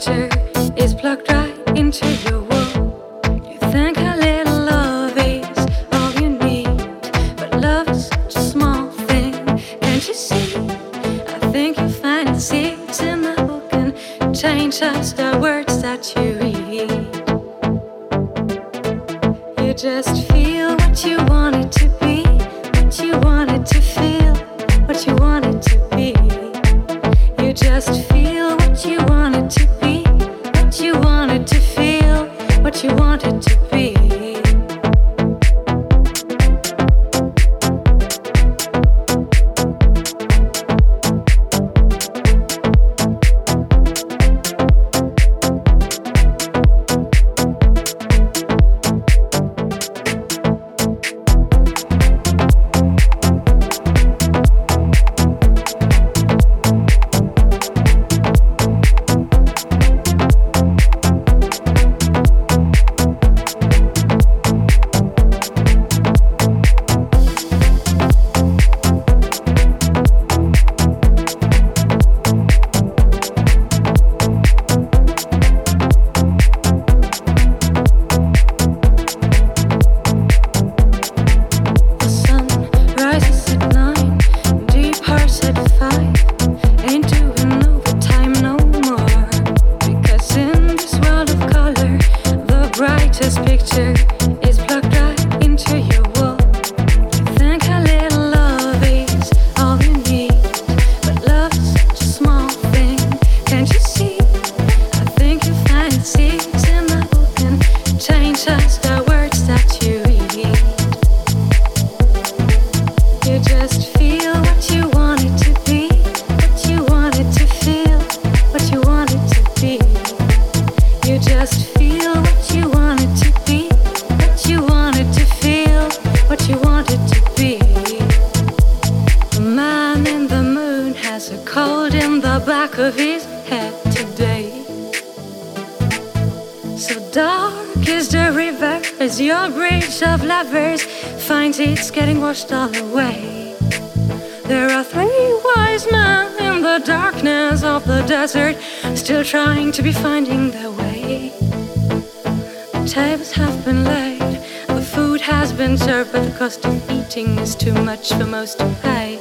just had today. So dark is the river as your bridge of lovers finds it's getting washed all away. There are three wise men in the darkness of the desert, still trying to be finding their way. The tables have been laid, the food has been served, but the cost of eating is too much for most to pay.